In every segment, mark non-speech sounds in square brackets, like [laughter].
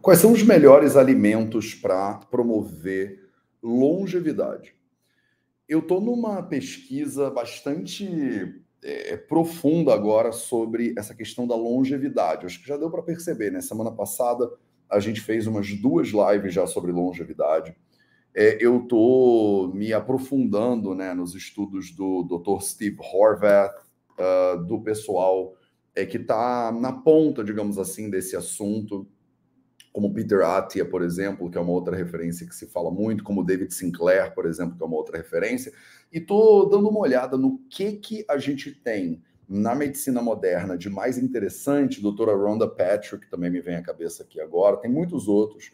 Quais são os melhores alimentos para promover longevidade? Eu estou numa pesquisa bastante é, profunda agora sobre essa questão da longevidade. Acho que já deu para perceber, né? Semana passada a gente fez umas duas lives já sobre longevidade. É, eu estou me aprofundando né, nos estudos do Dr. Steve Horvath, uh, do pessoal é, que está na ponta, digamos assim, desse assunto como Peter Attia, por exemplo, que é uma outra referência que se fala muito, como David Sinclair, por exemplo, que é uma outra referência, e estou dando uma olhada no que, que a gente tem na medicina moderna de mais interessante, doutora Rhonda Patrick, também me vem à cabeça aqui agora, tem muitos outros.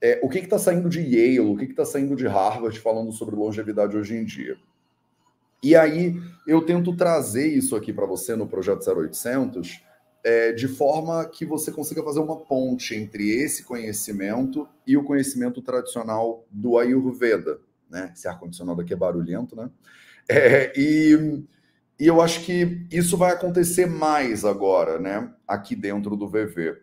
É, o que está saindo de Yale, o que está saindo de Harvard falando sobre longevidade hoje em dia? E aí eu tento trazer isso aqui para você no projeto 0800, é, de forma que você consiga fazer uma ponte entre esse conhecimento e o conhecimento tradicional do Ayurveda, né? Esse ar-condicionado aqui é barulhento, né? É, e, e eu acho que isso vai acontecer mais agora, né? Aqui dentro do VV.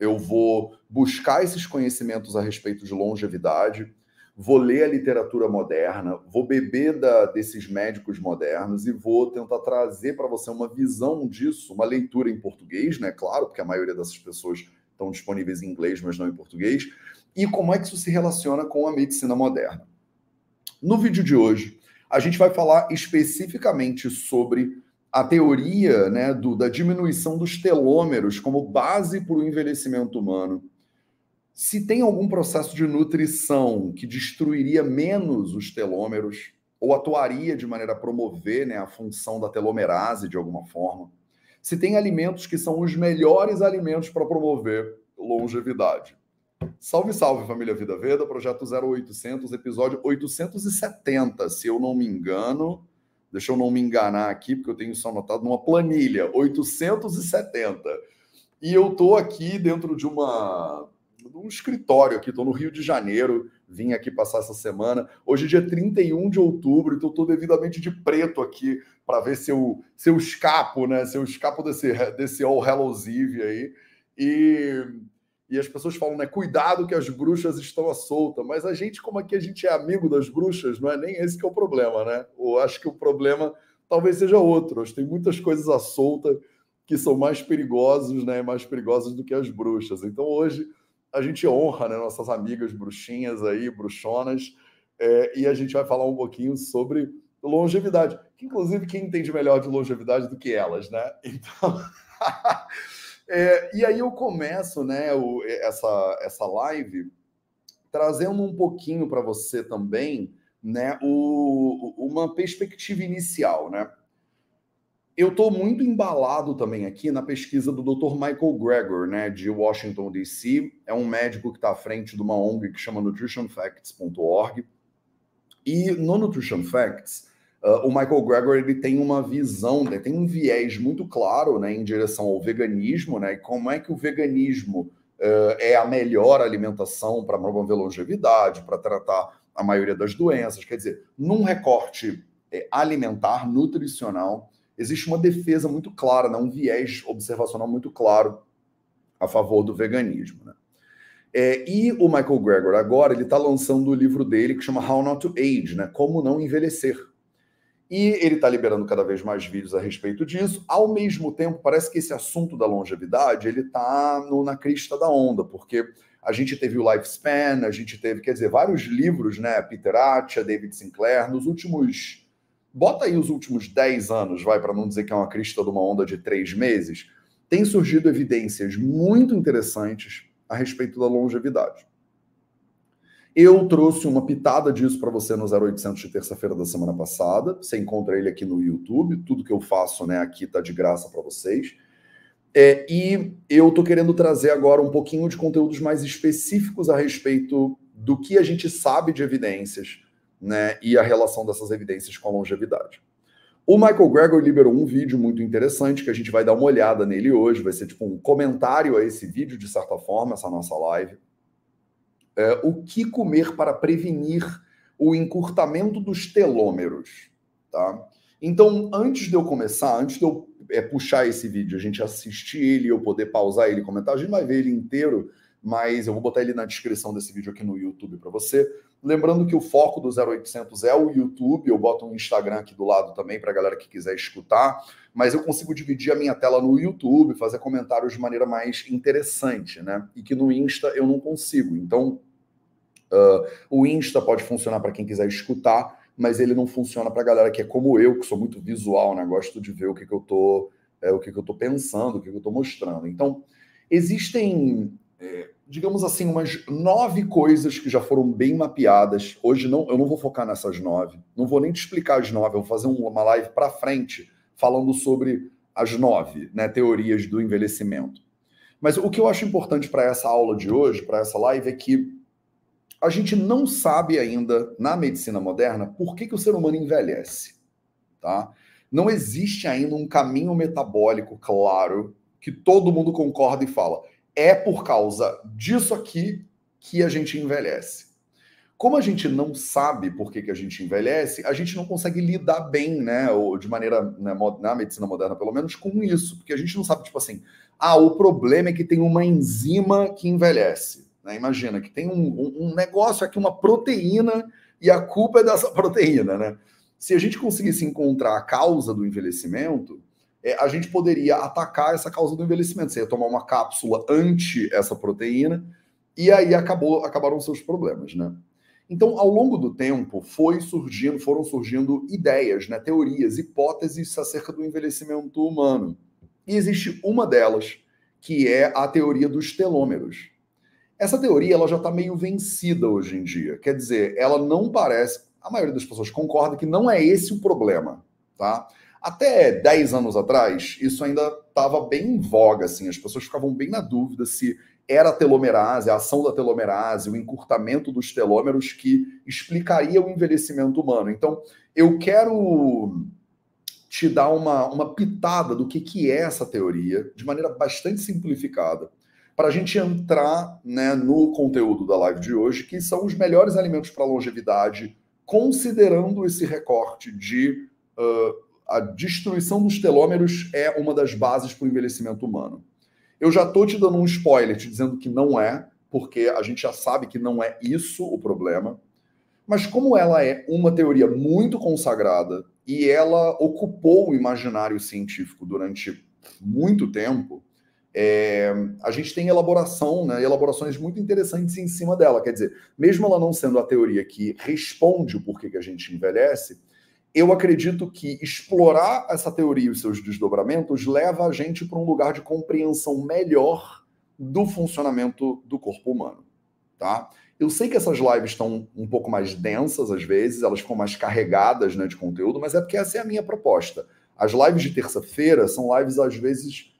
Eu vou buscar esses conhecimentos a respeito de longevidade, vou ler a literatura moderna, vou beber da, desses médicos modernos e vou tentar trazer para você uma visão disso, uma leitura em português, né? Claro, porque a maioria dessas pessoas estão disponíveis em inglês, mas não em português. E como é que isso se relaciona com a medicina moderna? No vídeo de hoje, a gente vai falar especificamente sobre a teoria né, do, da diminuição dos telômeros como base para o envelhecimento humano se tem algum processo de nutrição que destruiria menos os telômeros ou atuaria de maneira a promover né, a função da telomerase de alguma forma, se tem alimentos que são os melhores alimentos para promover longevidade. Salve, salve, família Vida Veda, projeto 0800, episódio 870, se eu não me engano. Deixa eu não me enganar aqui, porque eu tenho isso anotado numa planilha, 870. E eu tô aqui dentro de uma num escritório aqui, estou no Rio de Janeiro, vim aqui passar essa semana. Hoje é dia 31 de outubro, então estou devidamente de preto aqui para ver se eu, se eu escapo, né? Se eu escapo desse, desse All Hallows Eve aí. E, e as pessoas falam, né? Cuidado que as bruxas estão à solta. Mas a gente, como aqui a gente é amigo das bruxas, não é nem esse que é o problema, né? Eu acho que o problema talvez seja outro. Tem muitas coisas à solta que são mais perigosos, né? Mais perigosas do que as bruxas. Então hoje a gente honra né, nossas amigas bruxinhas aí, bruxonas, é, e a gente vai falar um pouquinho sobre longevidade, que inclusive quem entende melhor de longevidade do que elas, né? [laughs] Então, é, [laughs] e aí eu começo, né, o, essa, essa live trazendo um pouquinho para você também, né, o, uma perspectiva inicial, né? Eu estou muito embalado também aqui na pesquisa do Dr. Michael Gregor, né, de Washington, D.C. É um médico que está à frente de uma ONG que chama nutritionfacts.org. E no Nutrition Facts, uh, o Michael Gregor ele tem uma visão, né, tem um viés muito claro né, em direção ao veganismo, né, e como é que o veganismo uh, é a melhor alimentação para promover longevidade, para tratar a maioria das doenças. Quer dizer, num recorte é, alimentar, nutricional, existe uma defesa muito clara, né? um viés observacional muito claro a favor do veganismo. Né? É, e o Michael Gregor agora ele está lançando o livro dele que chama How Not to Age, né? Como não envelhecer. E ele está liberando cada vez mais vídeos a respeito disso. Ao mesmo tempo, parece que esse assunto da longevidade ele está na crista da onda, porque a gente teve o Lifespan, a gente teve, quer dizer, vários livros, né? Peter Attia, David Sinclair, nos últimos bota aí os últimos 10 anos, vai, para não dizer que é uma crista de uma onda de três meses, tem surgido evidências muito interessantes a respeito da longevidade. Eu trouxe uma pitada disso para você no 0800 de terça-feira da semana passada. Você encontra ele aqui no YouTube. Tudo que eu faço né, aqui está de graça para vocês. É, e eu estou querendo trazer agora um pouquinho de conteúdos mais específicos a respeito do que a gente sabe de evidências né, e a relação dessas evidências com a longevidade. O Michael Gregor liberou um vídeo muito interessante que a gente vai dar uma olhada nele hoje. Vai ser tipo um comentário a esse vídeo, de certa forma, essa nossa live. É, o que comer para prevenir o encurtamento dos telômeros, tá? Então, antes de eu começar, antes de eu é, puxar esse vídeo, a gente assistir ele, eu poder pausar ele comentar, a gente vai ver ele inteiro mas eu vou botar ele na descrição desse vídeo aqui no YouTube para você. Lembrando que o foco do 0800 é o YouTube, eu boto um Instagram aqui do lado também para a galera que quiser escutar, mas eu consigo dividir a minha tela no YouTube, fazer comentários de maneira mais interessante, né? E que no Insta eu não consigo. Então, uh, o Insta pode funcionar para quem quiser escutar, mas ele não funciona para a galera que é como eu, que sou muito visual, né? Gosto de ver o que, que eu tô, é, o que, que eu tô pensando, o que, que eu tô mostrando. Então, existem é, digamos assim, umas nove coisas que já foram bem mapeadas. Hoje não, eu não vou focar nessas nove, não vou nem te explicar as nove, eu vou fazer uma live para frente falando sobre as nove né, teorias do envelhecimento. Mas o que eu acho importante para essa aula de hoje, para essa live, é que a gente não sabe ainda na medicina moderna por que, que o ser humano envelhece. Tá? Não existe ainda um caminho metabólico claro que todo mundo concorda e fala é por causa disso aqui que a gente envelhece. Como a gente não sabe por que, que a gente envelhece, a gente não consegue lidar bem, né, ou de maneira, né, na medicina moderna pelo menos, com isso, porque a gente não sabe, tipo assim, ah, o problema é que tem uma enzima que envelhece. Né? Imagina que tem um, um negócio aqui, uma proteína, e a culpa é dessa [laughs] proteína, né? Se a gente conseguisse encontrar a causa do envelhecimento, é, a gente poderia atacar essa causa do envelhecimento. Você ia tomar uma cápsula anti essa proteína e aí acabou, acabaram seus problemas, né? Então, ao longo do tempo, foi surgindo, foram surgindo ideias, né, teorias, hipóteses acerca do envelhecimento humano. E existe uma delas, que é a teoria dos telômeros. Essa teoria ela já está meio vencida hoje em dia. Quer dizer, ela não parece. A maioria das pessoas concorda que não é esse o problema, tá? Até 10 anos atrás, isso ainda estava bem em voga, assim, as pessoas ficavam bem na dúvida se era a telomerase, a ação da telomerase, o encurtamento dos telômeros que explicaria o envelhecimento humano. Então, eu quero te dar uma, uma pitada do que, que é essa teoria, de maneira bastante simplificada, para a gente entrar né, no conteúdo da live de hoje, que são os melhores alimentos para longevidade, considerando esse recorte de uh, a destruição dos telômeros é uma das bases para o envelhecimento humano. Eu já estou te dando um spoiler, te dizendo que não é, porque a gente já sabe que não é isso o problema. Mas como ela é uma teoria muito consagrada e ela ocupou o imaginário científico durante muito tempo, é, a gente tem elaboração, né, elaborações muito interessantes em cima dela. Quer dizer, mesmo ela não sendo a teoria que responde o porquê que a gente envelhece, eu acredito que explorar essa teoria e os seus desdobramentos leva a gente para um lugar de compreensão melhor do funcionamento do corpo humano, tá? Eu sei que essas lives estão um pouco mais densas às vezes, elas ficam mais carregadas né, de conteúdo, mas é porque essa é a minha proposta. As lives de terça-feira são lives, às vezes,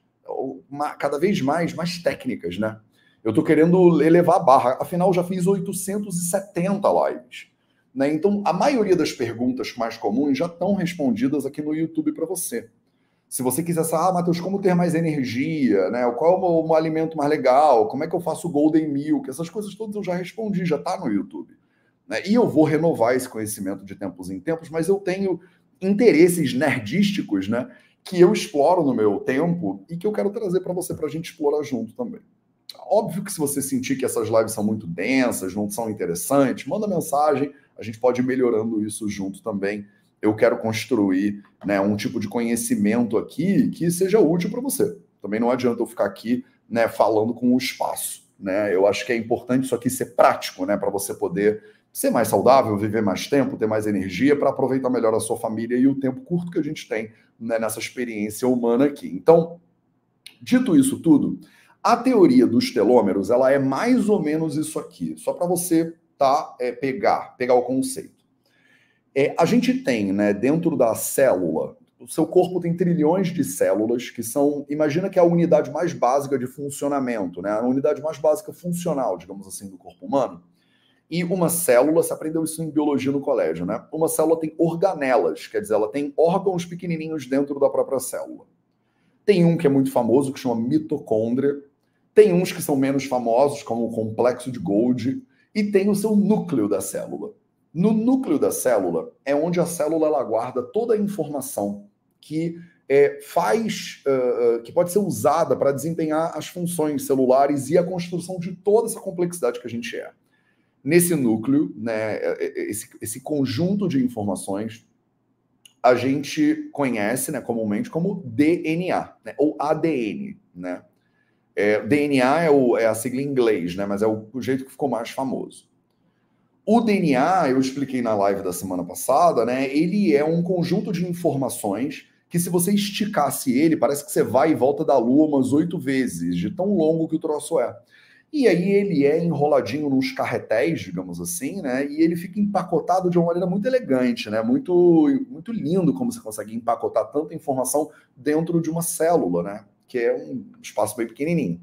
cada vez mais, mais técnicas, né? Eu estou querendo elevar a barra. Afinal, já fiz 870 lives. Né? Então, a maioria das perguntas mais comuns já estão respondidas aqui no YouTube para você. Se você quiser saber, ah, Matheus, como ter mais energia, né? Qual é o, o, alimento mais legal? Como é que eu faço Golden Milk? Essas coisas todas eu já respondi, já está no YouTube. Né? E eu vou renovar esse conhecimento de tempos em tempos, mas eu tenho interesses nerdísticos, né? Que eu exploro no meu tempo e que eu quero trazer para você para a gente explorar junto também. Óbvio que se você sentir que essas lives são muito densas, não são interessantes, manda mensagem, a gente pode ir melhorando isso junto também. Eu quero construir né, um tipo de conhecimento aqui que seja útil para você. Também não adianta eu ficar aqui né, falando com o espaço. Né? Eu acho que é importante isso aqui ser prático, né, para você poder ser mais saudável, viver mais tempo, ter mais energia para aproveitar melhor a sua família e o tempo curto que a gente tem né, nessa experiência humana aqui. Então, dito isso tudo, a teoria dos telômeros ela é mais ou menos isso aqui, só para você tá, é, pegar, pegar o conceito. É, a gente tem, né, dentro da célula, o seu corpo tem trilhões de células que são, imagina que é a unidade mais básica de funcionamento, né, a unidade mais básica funcional, digamos assim, do corpo humano. E uma célula, você aprendeu isso em biologia no colégio, né? Uma célula tem organelas, quer dizer, ela tem órgãos pequenininhos dentro da própria célula. Tem um que é muito famoso, que chama mitocôndria. Tem uns que são menos famosos, como o complexo de Golgi e tem o seu núcleo da célula. No núcleo da célula é onde a célula ela guarda toda a informação que é, faz, uh, que pode ser usada para desempenhar as funções celulares e a construção de toda essa complexidade que a gente é. Nesse núcleo, né, esse, esse conjunto de informações, a gente conhece né, comumente como DNA, né, ou ADN. Né? É, DNA é, o, é, a sigla em inglês, né, mas é o, o jeito que ficou mais famoso. O DNA, eu expliquei na live da semana passada, né? Ele é um conjunto de informações que, se você esticasse ele, parece que você vai e volta da Lua umas oito vezes, de tão longo que o troço é. E aí ele é enroladinho nos carretéis, digamos assim, né? E ele fica empacotado de uma maneira muito elegante, né? Muito, muito lindo como você consegue empacotar tanta informação dentro de uma célula, né? Que é um espaço bem pequenininho.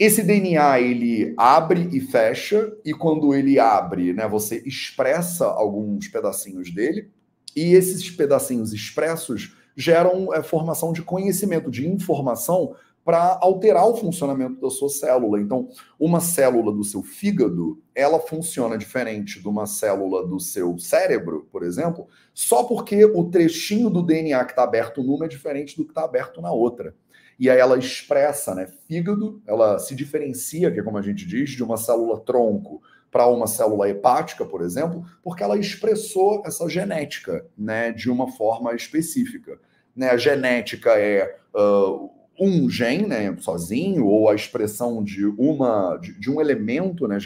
Esse DNA ele abre e fecha, e quando ele abre, né, você expressa alguns pedacinhos dele, e esses pedacinhos expressos geram é, formação de conhecimento, de informação para alterar o funcionamento da sua célula. Então, uma célula do seu fígado, ela funciona diferente de uma célula do seu cérebro, por exemplo, só porque o trechinho do DNA que está aberto numa é diferente do que está aberto na outra e aí ela expressa, né? Fígado, ela se diferencia, que é como a gente diz, de uma célula tronco para uma célula hepática, por exemplo, porque ela expressou essa genética, né, de uma forma específica. Né, a genética é uh, um gene, né, sozinho, ou a expressão de uma de, de um elemento, né,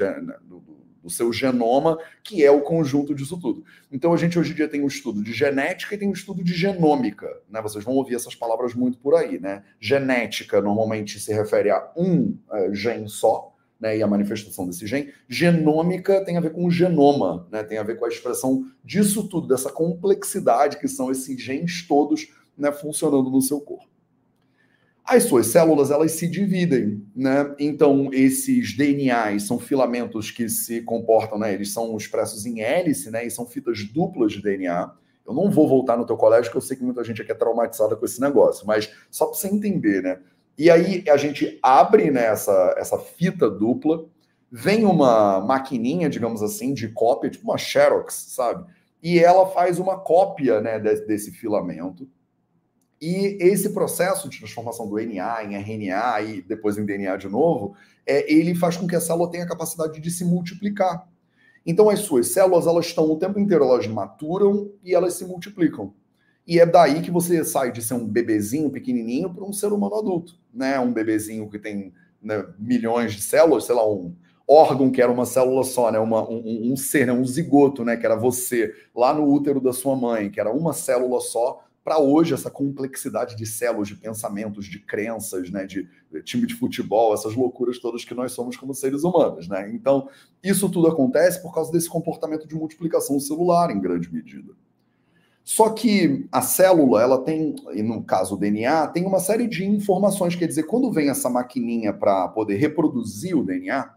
do seu genoma, que é o conjunto disso tudo. Então a gente hoje em dia tem um estudo de genética e tem um estudo de genômica, né? Vocês vão ouvir essas palavras muito por aí, né? Genética normalmente se refere a um uh, gene só, né, e a manifestação desse gene. Genômica tem a ver com o genoma, né, tem a ver com a expressão disso tudo, dessa complexidade que são esses genes todos né, funcionando no seu corpo. As suas células elas se dividem, né? Então esses DNAs são filamentos que se comportam, né? Eles são expressos em hélice, né? E são fitas duplas de DNA. Eu não vou voltar no teu colégio, porque eu sei que muita gente aqui é traumatizada com esse negócio, mas só para você entender, né? E aí a gente abre né, essa, essa fita dupla, vem uma maquininha, digamos assim, de cópia, tipo uma Xerox, sabe? E ela faz uma cópia né, desse, desse filamento e esse processo de transformação do NA em RNA e depois em DNA de novo, é, ele faz com que a célula tenha a capacidade de se multiplicar. Então as suas células, elas estão o tempo inteiro, elas maturam e elas se multiplicam. E é daí que você sai de ser um bebezinho pequenininho para um ser humano adulto, né? Um bebezinho que tem né, milhões de células, sei lá, um órgão que era uma célula só, né? Uma, um, um ser, né? um zigoto, né? Que era você lá no útero da sua mãe, que era uma célula só para hoje essa complexidade de células, de pensamentos, de crenças, né, de, de, time de futebol, essas loucuras todas que nós somos como seres humanos, né? Então, isso tudo acontece por causa desse comportamento de multiplicação celular em grande medida. Só que a célula, ela tem, no caso o DNA, tem uma série de informações, quer dizer, quando vem essa maquininha para poder reproduzir o DNA,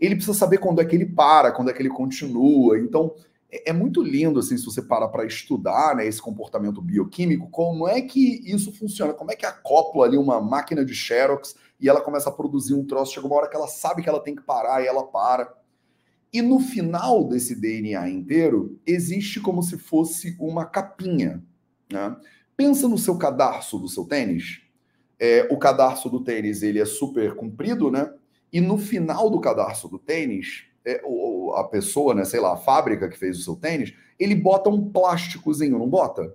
ele precisa saber quando é que ele para, quando é que ele continua. Então, é, é muito lindo, assim, se você para para estudar né, esse comportamento bioquímico, como é que isso funciona, como é que acopla ali uma máquina de Xerox e ela começa a produzir um troço, chega uma hora que ela sabe que ela tem que parar e ela para. E no final desse DNA inteiro, existe como se fosse uma capinha. Né? Pensa no seu cadarço do seu tênis. É, o cadarço do tênis ele é super comprido, né? E no final do cadarço do tênis é, o, a pessoa, né, sei lá, a fábrica que fez o seu tênis, ele bota um plásticozinho, não bota?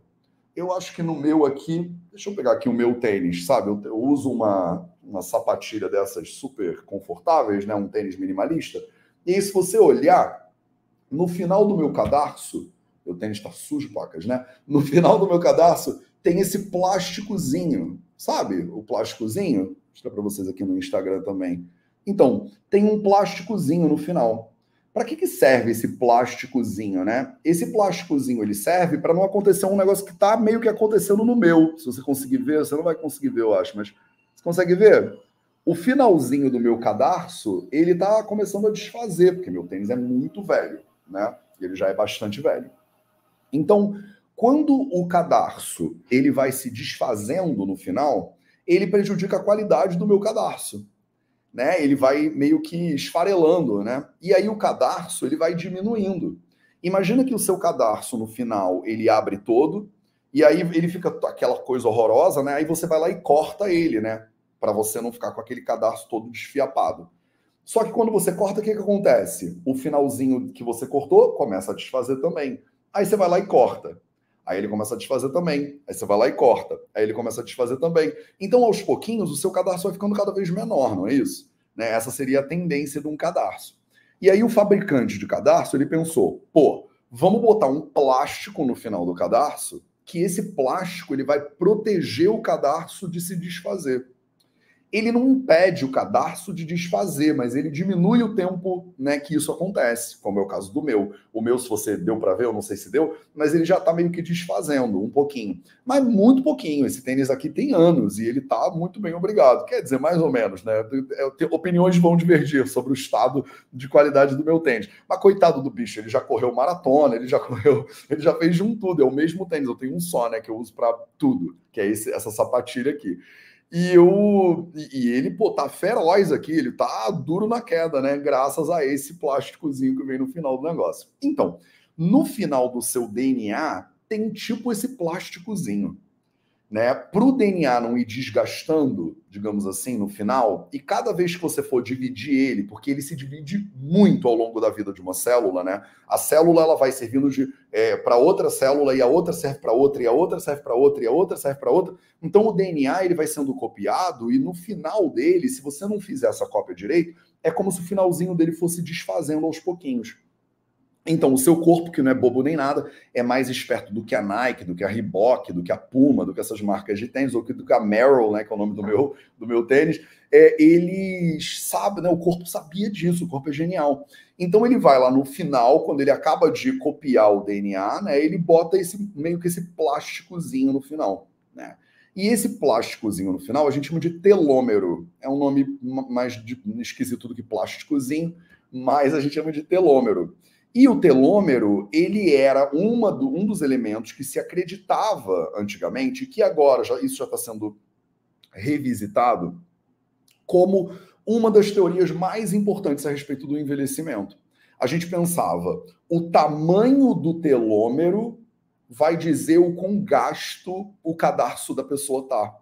Eu acho que no meu aqui, deixa eu pegar aqui o meu tênis, sabe? Eu, eu uso uma, uma sapatilha dessas super confortáveis, né? Um tênis minimalista. E aí, se você olhar, no final do meu cadarço, o tênis está sujo, pacas, né? No final do meu cadarço tem esse plásticozinho, sabe? O plásticozinho, vou mostrar para vocês aqui no Instagram também. Então, tem um plásticozinho no final. Para que, que serve esse plásticozinho, né? Esse plásticozinho ele serve para não acontecer um negócio que está meio que acontecendo no meu. Se você conseguir ver, você não vai conseguir ver, eu acho, mas você consegue ver? O finalzinho do meu cadarço, ele está começando a desfazer, porque meu tênis é muito velho, né? Ele já é bastante velho. Então, quando o cadarço ele vai se desfazendo no final, ele prejudica a qualidade do meu cadarço né? Ele vai meio que esfarelando, né? E aí o cadarço ele vai diminuindo. Imagina que o seu cadarço no final ele abre todo E aí ele fica aquela coisa horrorosa, né? Aí você vai lá e corta ele, né? Para você não ficar com aquele cadarço todo desfiapado. Só que quando você corta, o que, que acontece? O finalzinho que você cortou começa a desfazer também. Aí você vai lá e corta. Aí ele começa a desfazer também. Aí você vai lá e corta. Aí ele começa a desfazer também. Então, aos pouquinhos, o seu cadarço vai ficando cada vez menor, não é isso? Né? Essa seria a tendência de um cadarço. E aí o fabricante de cadarço, ele pensou, pô, vamos botar um plástico no final do cadarço, que esse plástico ele vai proteger o cadarço de se desfazer ele não impede o cadarço de desfazer, mas ele diminui o tempo né, que isso acontece, como é o caso do meu. O meu, se você deu para ver, eu não sei se deu, mas ele já está meio que desfazendo um pouquinho. Mas muito pouquinho. Esse tênis aqui tem anos e ele está muito bem obrigado. Quer dizer, mais ou menos, né? Opiniões vão divergir sobre o estado de qualidade do meu tênis. Mas coitado do bicho, ele já correu maratona, ele já [laughs] correu, ele já fez de um tudo. É o mesmo tênis, eu tenho um só, né? Que eu uso para tudo, que é esse, essa sapatilha aqui. E, eu, e ele, pô, tá feroz aqui, ele tá duro na queda, né? Graças a esse plásticozinho que vem no final do negócio. Então, no final do seu DNA, tem tipo esse plásticozinho né, para o DNA não ir desgastando, digamos assim, no final, e cada vez que você for dividir ele, porque ele se divide muito ao longo da vida de uma célula, né? A célula ela vai servindo é, para outra célula e a outra serve para outra e a outra serve para outra e a outra serve para outra. Então o DNA ele vai sendo copiado e no final dele, se você não fizer essa cópia direito, é como se o finalzinho dele fosse desfazendo aos pouquinhos. Então, o seu corpo, que não é bobo nem nada, é mais esperto do que a Nike, do que a Reebok, do que a Puma, do que essas marcas de tênis, ou do que a Merrill, né, que é o nome do meu, do meu tênis. É, eles sabem, né, o corpo sabia disso, o corpo é genial. Então, ele vai lá no final, quando ele acaba de copiar o DNA, né, ele bota esse meio que esse plásticozinho no final. Né? E esse plásticozinho no final a gente chama de telômero. É um nome mais de, esquisito do que plásticozinho, mas a gente chama de telômero. E o telômero, ele era uma do, um dos elementos que se acreditava antigamente, que agora já, isso já está sendo revisitado, como uma das teorias mais importantes a respeito do envelhecimento. A gente pensava, o tamanho do telômero vai dizer o quão gasto o cadarço da pessoa tá.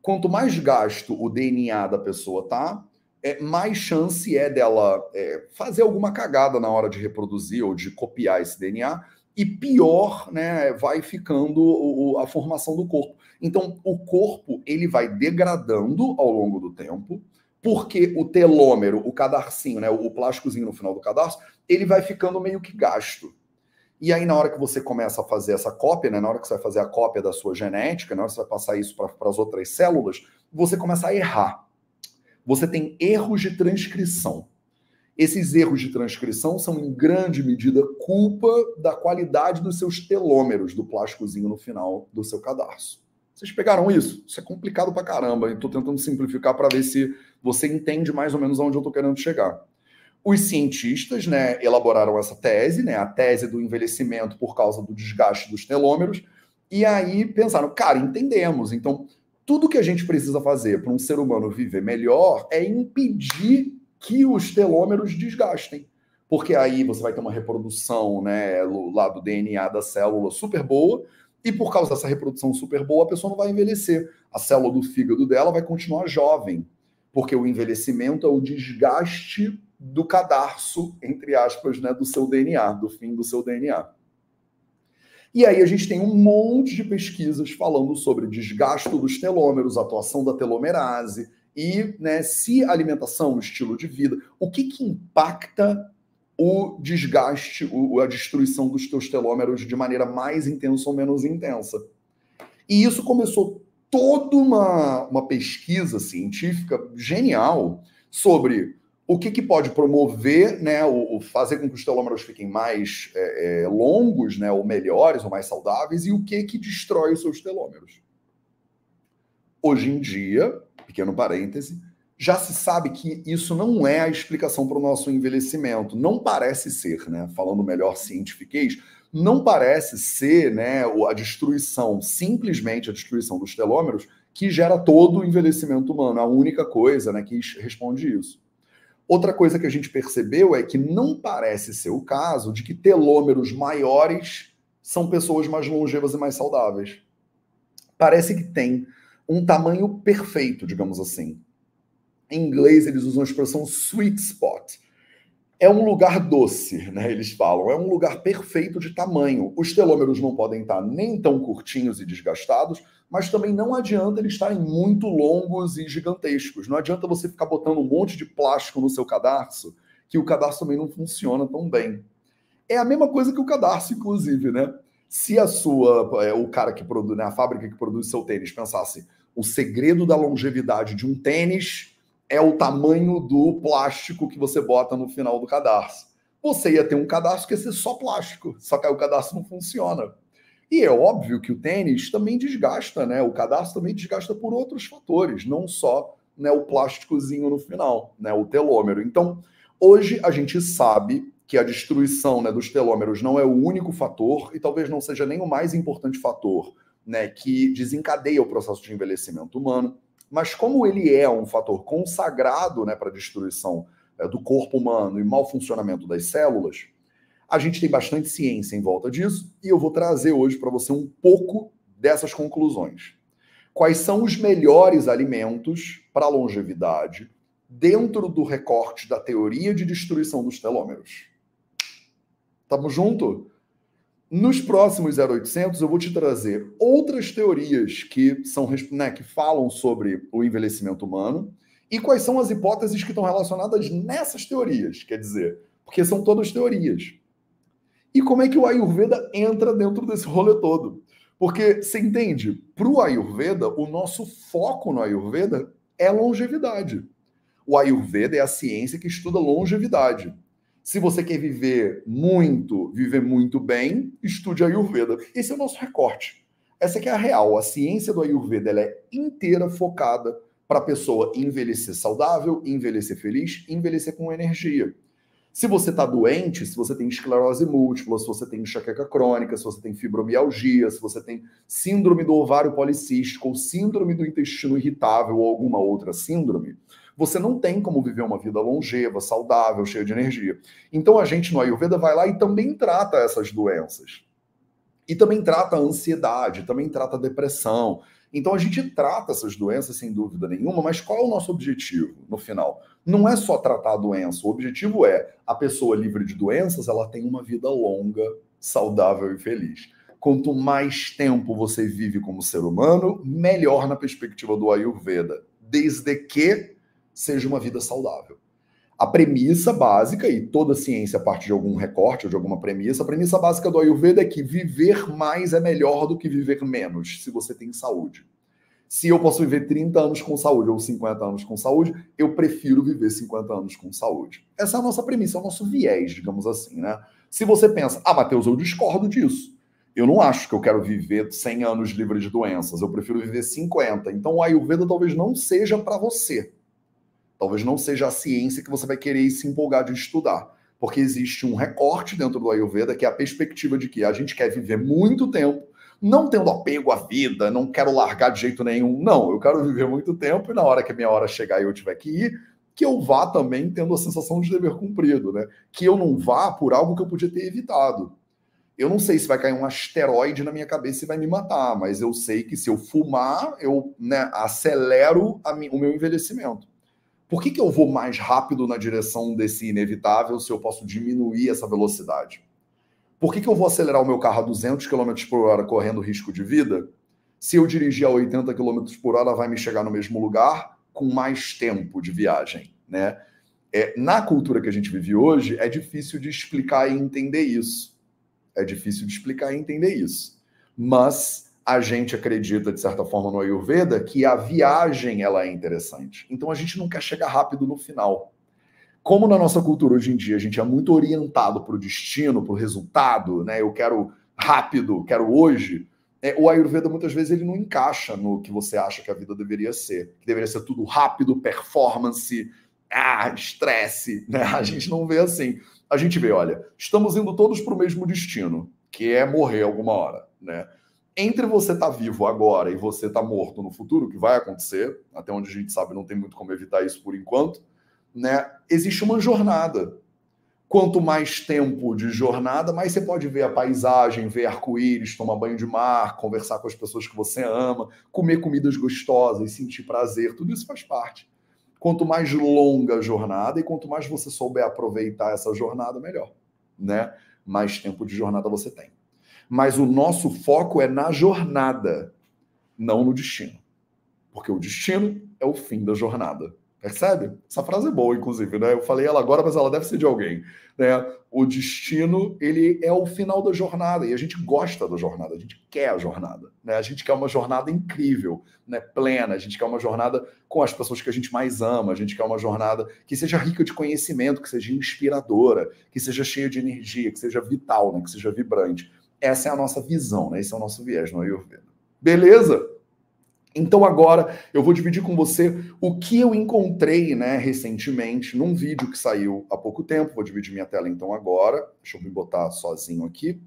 Quanto mais gasto o DNA da pessoa tá, é, mais chance é dela é, fazer alguma cagada na hora de reproduzir ou de copiar esse DNA, e pior né, vai ficando o, a formação do corpo. Então, o corpo ele vai degradando ao longo do tempo, porque o telômero, o cadarcinho, né, o plásticozinho no final do cadarço, ele vai ficando meio que gasto. E aí, na hora que você começa a fazer essa cópia, né, na hora que você vai fazer a cópia da sua genética, na hora que você vai passar isso para as outras células, você começa a errar você tem erros de transcrição. Esses erros de transcrição são, em grande medida, culpa da qualidade dos seus telômeros, do plásticozinho no final do seu cadarço. Vocês pegaram isso? Isso é complicado pra caramba. Estou tentando simplificar para ver se você entende mais ou menos aonde eu estou querendo chegar. Os cientistas né, elaboraram essa tese, né, a tese do envelhecimento por causa do desgaste dos telômeros, e aí pensaram, cara, entendemos. Então, tudo que a gente precisa fazer para um ser humano viver melhor é impedir que os telômeros desgastem. Porque aí você vai ter uma reprodução né, lá do DNA da célula super boa, e por causa dessa reprodução super boa, a pessoa não vai envelhecer. A célula do fígado dela vai continuar jovem, porque o envelhecimento é o desgaste do cadarço, entre aspas, né, do seu DNA, do fim do seu DNA. E aí a gente tem um monte de pesquisas falando sobre desgaste dos telômeros, atuação da telomerase e né, se alimentação, estilo de vida, o que, que impacta o desgaste, o, a destruição dos teus telômeros de maneira mais intensa ou menos intensa. E isso começou toda uma, uma pesquisa científica genial sobre o que, que pode promover, né, o, o, fazer com que os telômeros fiquem mais é, é, longos, né, ou melhores, ou mais saudáveis, e o que que destrói os seus telômeros. Hoje em dia, pequeno parêntese, já se sabe que isso não é a explicação para o nosso envelhecimento. Não parece ser, né? Falando melhor cientifiquez, não parece ser né, a destruição, simplesmente a destruição dos telômeros, que gera todo o envelhecimento humano. A única coisa né, que responde isso. Outra coisa que a gente percebeu é que não parece ser o caso de que telômeros maiores são pessoas mais longevas e mais saudáveis. parece que tem um tamanho perfeito, digamos assim. Em inglês, eles usam a expressão sweet spot. É um lugar doce, né? Eles falam. É um lugar perfeito de tamanho. Os telômeros não podem estar nem tão curtinhos e desgastados, mas também não adianta eles estarem muito longos e gigantescos. Não adianta você ficar botando um monte de plástico no seu cadarço, que o cadarço também não funciona tão bem. É a mesma coisa que o cadarço, inclusive, né? Se a sua, é, o cara que produz, né, a fábrica que produz seu tênis pensasse o segredo da longevidade de um tênis é o tamanho do plástico que você bota no final do cadarço. Você ia ter um cadarço que ia ser só plástico, só que aí o cadarço não funciona. E é óbvio que o tênis também desgasta, né? O cadarço também desgasta por outros fatores, não só né, o plásticozinho no final, né, o telômero. Então, hoje a gente sabe que a destruição né, dos telômeros não é o único fator e talvez não seja nem o mais importante fator né, que desencadeia o processo de envelhecimento humano. Mas como ele é um fator consagrado né, para a destruição é, do corpo humano e mau funcionamento das células, a gente tem bastante ciência em volta disso e eu vou trazer hoje para você um pouco dessas conclusões. Quais são os melhores alimentos para longevidade dentro do recorte da teoria de destruição dos telômeros? Tamo junto? Nos próximos 0800 eu vou te trazer outras teorias que são né, que falam sobre o envelhecimento humano e quais são as hipóteses que estão relacionadas nessas teorias, quer dizer, porque são todas teorias. E como é que o Ayurveda entra dentro desse rolê todo? Porque você entende, para o Ayurveda, o nosso foco no Ayurveda é longevidade. O Ayurveda é a ciência que estuda longevidade. Se você quer viver muito, viver muito bem, estude Ayurveda. Esse é o nosso recorte. Essa é a real. A ciência do Ayurveda ela é inteira focada para a pessoa envelhecer saudável, envelhecer feliz, envelhecer com energia. Se você está doente, se você tem esclerose múltipla, se você tem enxaqueca crônica, se você tem fibromialgia, se você tem síndrome do ovário policístico ou síndrome do intestino irritável ou alguma outra síndrome, você não tem como viver uma vida longeva, saudável, cheia de energia. Então a gente no Ayurveda vai lá e também trata essas doenças. E também trata a ansiedade, também trata a depressão. Então a gente trata essas doenças sem dúvida nenhuma, mas qual é o nosso objetivo no final? Não é só tratar a doença, o objetivo é a pessoa livre de doenças, ela tem uma vida longa, saudável e feliz. Quanto mais tempo você vive como ser humano, melhor na perspectiva do Ayurveda, desde que seja uma vida saudável. A premissa básica, e toda ciência parte de algum recorte ou de alguma premissa, a premissa básica do Ayurveda é que viver mais é melhor do que viver menos, se você tem saúde. Se eu posso viver 30 anos com saúde ou 50 anos com saúde, eu prefiro viver 50 anos com saúde. Essa é a nossa premissa, é o nosso viés, digamos assim, né? Se você pensa, ah, Matheus, eu discordo disso. Eu não acho que eu quero viver 100 anos livre de doenças, eu prefiro viver 50. Então o Ayurveda talvez não seja para você. Talvez não seja a ciência que você vai querer se empolgar de estudar. Porque existe um recorte dentro do Ayurveda que é a perspectiva de que a gente quer viver muito tempo, não tendo apego à vida, não quero largar de jeito nenhum. Não, eu quero viver muito tempo e na hora que a minha hora chegar e eu tiver que ir, que eu vá também tendo a sensação de dever cumprido, né? Que eu não vá por algo que eu podia ter evitado. Eu não sei se vai cair um asteroide na minha cabeça e vai me matar, mas eu sei que se eu fumar, eu né, acelero o meu envelhecimento. Por que, que eu vou mais rápido na direção desse inevitável se eu posso diminuir essa velocidade? Por que, que eu vou acelerar o meu carro a 200 km por hora correndo risco de vida? Se eu dirigir a 80 km por hora, vai me chegar no mesmo lugar com mais tempo de viagem, né? É, na cultura que a gente vive hoje, é difícil de explicar e entender isso. É difícil de explicar e entender isso. Mas a gente acredita, de certa forma, no Ayurveda, que a viagem ela é interessante. Então a gente não quer chegar rápido no final. Como na nossa cultura hoje em dia a gente é muito orientado para o destino, para o resultado, né? Eu quero rápido, quero hoje. É, o Ayurveda muitas vezes ele não encaixa no que você acha que a vida deveria ser. Que deveria ser tudo rápido, performance, ah, estresse. [laughs] Né? A gente não vê assim. A gente vê, olha, estamos indo todos para o mesmo destino, que é morrer alguma hora, né? Entre você estar tá vivo agora e você estar tá morto no futuro, que vai acontecer, até onde a gente sabe não tem muito como evitar isso por enquanto, né? Existe uma jornada. Quanto mais tempo de jornada, mais você pode ver a paisagem, ver arco-íris, tomar banho de mar, conversar com as pessoas que você ama, comer comidas gostosas, sentir prazer, tudo isso faz parte. Quanto mais longa a jornada e quanto mais você souber aproveitar essa jornada, melhor, né? Mais tempo de jornada você tem. Mas o nosso foco é na jornada, não no destino. Porque o destino é o fim da jornada. Percebe? Essa frase é boa, inclusive, né? Eu falei ela agora, mas ela deve ser de alguém. Né? O destino, ele é o final da jornada, e a gente gosta da jornada, a gente quer a jornada. Né? A gente quer uma jornada incrível, né? plena, a gente quer uma jornada com as pessoas que a gente mais ama, a gente quer uma jornada que seja rica de conhecimento, que seja inspiradora, que seja cheia de energia, que seja vital, né? que seja vibrante. Essa é a nossa visão, né? esse é o nosso viés no Ayurveda. Beleza? Então agora eu vou dividir com você o que eu encontrei, né, recentemente num vídeo que saiu há pouco tempo. Vou dividir minha tela então agora. Deixa eu me botar sozinho aqui.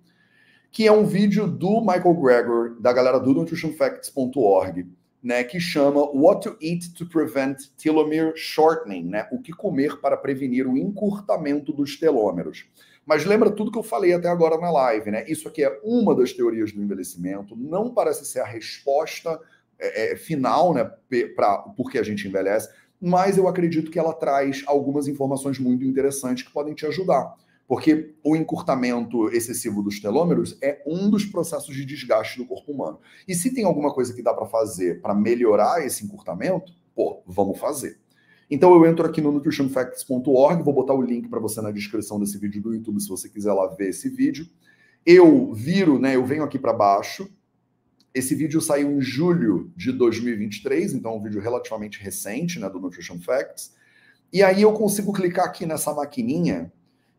Que é um vídeo do Michael Gregor, da galera do nutritionfacts.org, né, que chama What to Eat to Prevent Telomere Shortening, né? O que comer para prevenir o encurtamento dos telômeros. Mas lembra tudo que eu falei até agora na live, né? Isso aqui é uma das teorias do envelhecimento, não parece ser a resposta é, é, final, né, para porque a gente envelhece, mas eu acredito que ela traz algumas informações muito interessantes que podem te ajudar. Porque o encurtamento excessivo dos telômeros é um dos processos de desgaste do corpo humano. E se tem alguma coisa que dá para fazer para melhorar esse encurtamento, pô, vamos fazer. Então eu entro aqui no nutritionfacts.org, vou botar o link para você na descrição desse vídeo do YouTube se você quiser lá ver esse vídeo. Eu viro, né, eu venho aqui para baixo, esse vídeo saiu em julho de 2023, então é um vídeo relativamente recente, né, do Nutrition Facts. E aí eu consigo clicar aqui nessa maquininha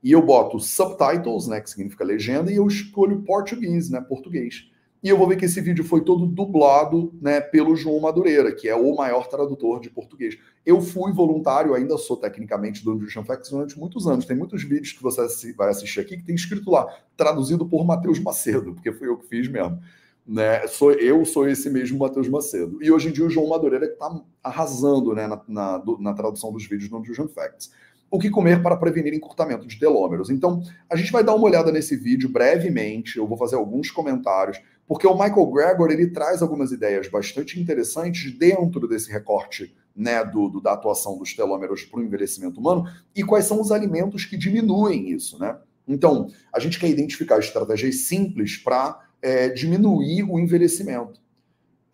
e eu boto subtitles, né, que significa legenda, e eu escolho português, né, português. E eu vou ver que esse vídeo foi todo dublado, né, pelo João Madureira, que é o maior tradutor de português. Eu fui voluntário, ainda sou tecnicamente do Nutrition Facts durante muitos anos. Tem muitos vídeos que você vai assistir aqui que tem escrito lá, traduzido por Matheus Macedo, porque fui eu que fiz mesmo. Né? Sou, eu sou esse mesmo Matheus Macedo. E hoje em dia o João Madureira está arrasando né, na, na, na, tradução dos vídeos no Nutrition Facts. O que comer para prevenir encurtamento de telômeros. Então, a gente vai dar uma olhada nesse vídeo brevemente, eu vou fazer alguns comentários, porque o Michael Gregor ele traz algumas ideias bastante interessantes dentro desse recorte né, do, do da atuação dos telômeros para o envelhecimento humano e quais são os alimentos que diminuem isso. Né? Então, a gente quer identificar estratégias simples para é, diminuir o envelhecimento.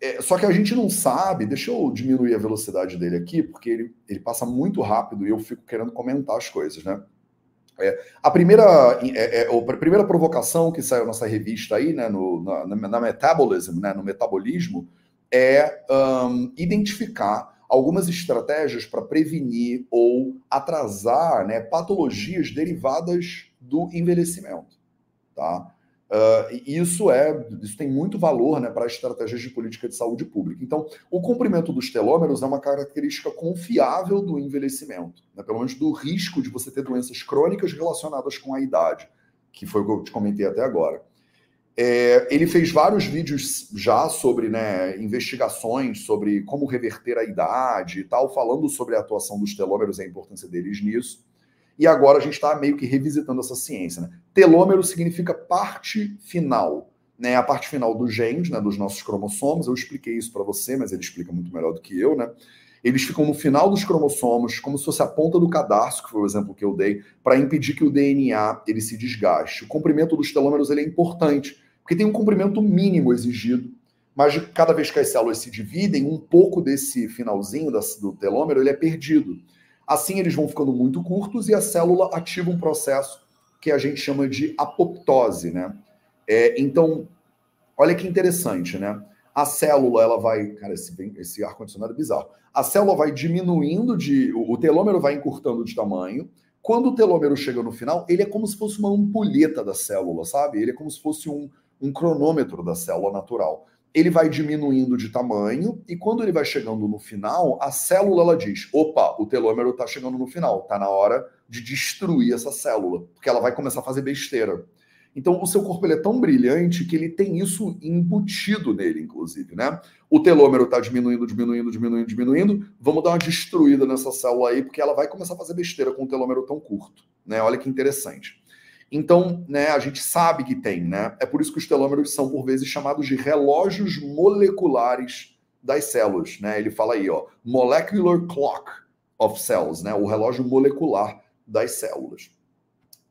É, só que a gente não sabe, deixa eu diminuir a velocidade dele aqui, porque ele, ele passa muito rápido e eu fico querendo comentar as coisas, né? É, a, primeira, é, é, a primeira provocação que saiu nessa revista aí, né, no, na, na Metabolism, né, no metabolismo, é um, identificar algumas estratégias para prevenir ou atrasar né, patologias derivadas do envelhecimento. Tá? Uh, isso é, isso tem muito valor né, para estratégias de política de saúde pública. Então, o comprimento dos telômeros é uma característica confiável do envelhecimento, né, pelo menos do risco de você ter doenças crônicas relacionadas com a idade, que foi o que eu te comentei até agora. É, ele fez vários vídeos já sobre né, investigações sobre como reverter a idade e tal, falando sobre a atuação dos telômeros e a importância deles nisso. E agora a gente está meio que revisitando essa ciência. Né? Telômero significa parte final, né? A parte final dos genes, né? Dos nossos cromossomos. Eu expliquei isso para você, mas ele explica muito melhor do que eu, né? Eles ficam no final dos cromossomos, como se fosse a ponta do cadarço, que foi o exemplo que eu dei, para impedir que o DNA ele se desgaste. O comprimento dos telômeros ele é importante, porque tem um comprimento mínimo exigido, mas cada vez que as células se dividem, um pouco desse finalzinho do telômero ele é perdido. Assim, eles vão ficando muito curtos e a célula ativa um processo que a gente chama de apoptose, né? É, então, olha que interessante, né? A célula, ela vai... Cara, esse, esse ar-condicionado é bizarro. A célula vai diminuindo de... O telômero vai encurtando de tamanho. Quando o telômero chega no final, ele é como se fosse uma ampulheta da célula, sabe? Ele é como se fosse um, um cronômetro da célula natural ele vai diminuindo de tamanho e quando ele vai chegando no final, a célula ela diz: opa, o telômero está chegando no final, está na hora de destruir essa célula, porque ela vai começar a fazer besteira. Então, o seu corpo ele é tão brilhante que ele tem isso embutido nele, inclusive, né? O telômero está diminuindo, diminuindo, diminuindo, diminuindo. Vamos dar uma destruída nessa célula aí, porque ela vai começar a fazer besteira com o telômero tão curto, né? Olha que interessante. Então, né, a gente sabe que tem, né? É por isso que os telômeros são, por vezes, chamados de relógios moleculares das células, né? Ele fala aí, ó, molecular clock of cells, né? O relógio molecular das células.